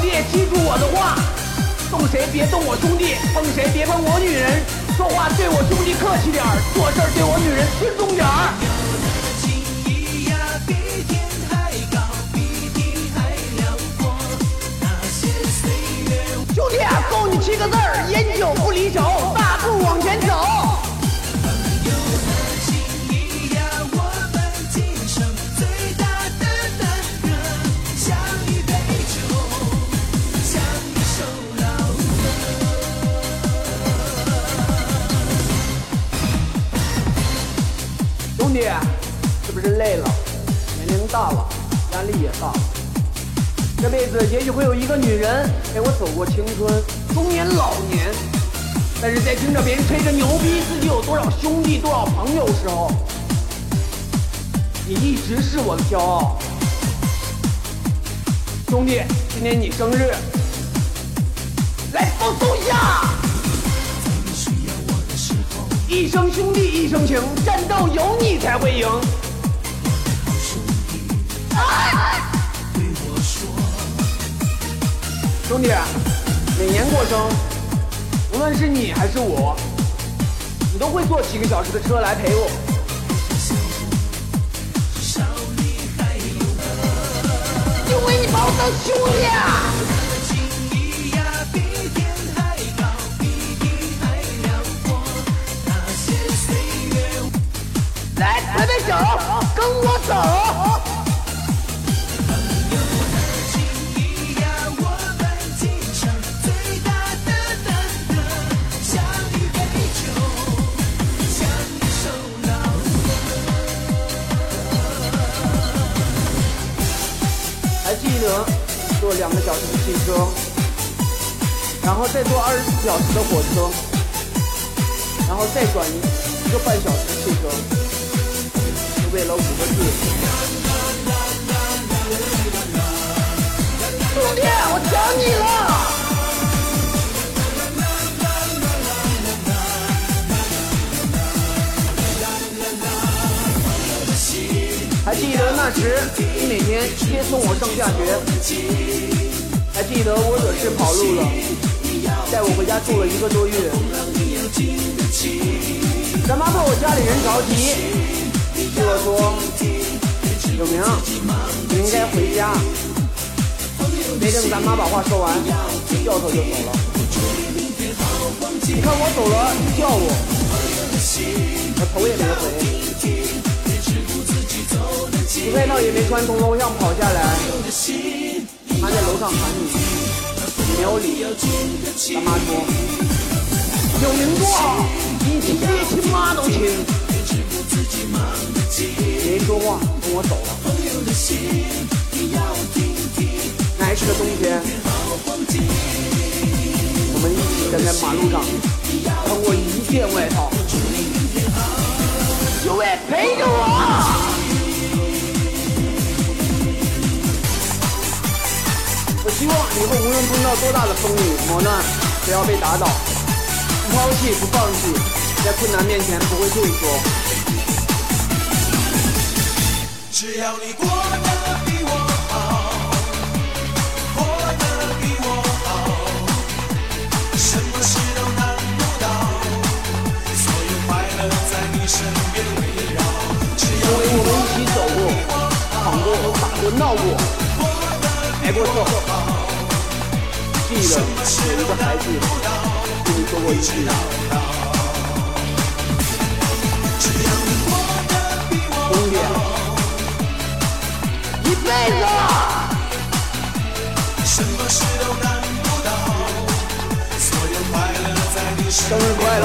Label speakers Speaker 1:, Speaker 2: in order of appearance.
Speaker 1: 弟，记住我的话，动谁别动我兄弟，碰谁别碰我女人，说话对我兄弟客气点儿，做事对我女人尊重点儿。兄弟，送你七个字儿，烟酒不离手，大步往前兄弟，是不是累了？年龄大了，压力也大。这辈子也许会有一个女人陪我走过青春、中年、老年，但是在听着别人吹着牛逼自己有多少兄弟、多少朋友时候，你一直是我的骄傲。兄弟，今天你生日，来放松一下。一生兄弟一生情，战斗有你才会赢。兄弟，每年过生，无论是你还是我，你都会坐几个小时的车来陪我。因为你把我当兄弟啊记得坐两个小时的汽车，然后再坐二十四小时的火车，然后再转一个半小时的汽车，就为了五个字。记得那时你每天接送我上下学，还记得我惹事跑路了，带我回家住了一个多月。咱妈怕我家里人着急，对我说：“有明，你应该回家。”没等咱妈把话说完，掉头就走了。你看我走了，叫我，我头也没回。你外套也没穿，从楼上跑下来，他在楼上喊你，你没有理。他妈说：“有名多好，比亲爹亲妈都亲。”没说话，跟我走了。那一个冬天，我们一起站在马路上，穿过一件外套，有位陪着我。希望以后无论碰到多大的风雨磨难，不要被打倒，不抛弃不放弃，在困难面前不会退缩。
Speaker 2: 只要你过得比我好，过得比我好，什么事都难不倒，所有快乐在你身边围绕。只
Speaker 1: 因
Speaker 2: 要
Speaker 1: 为我们一起走过、闯过、打过、闹过、挨过揍。记得有一个孩子对你说过一句：“兄弟，一辈子。”，生日快乐！